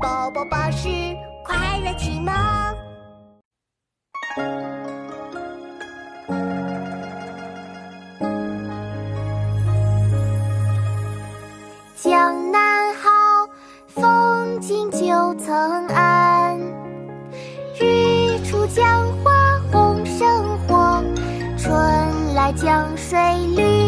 宝宝巴士快乐启蒙。江南好，风景旧曾谙。日出江花红胜火，春来江水绿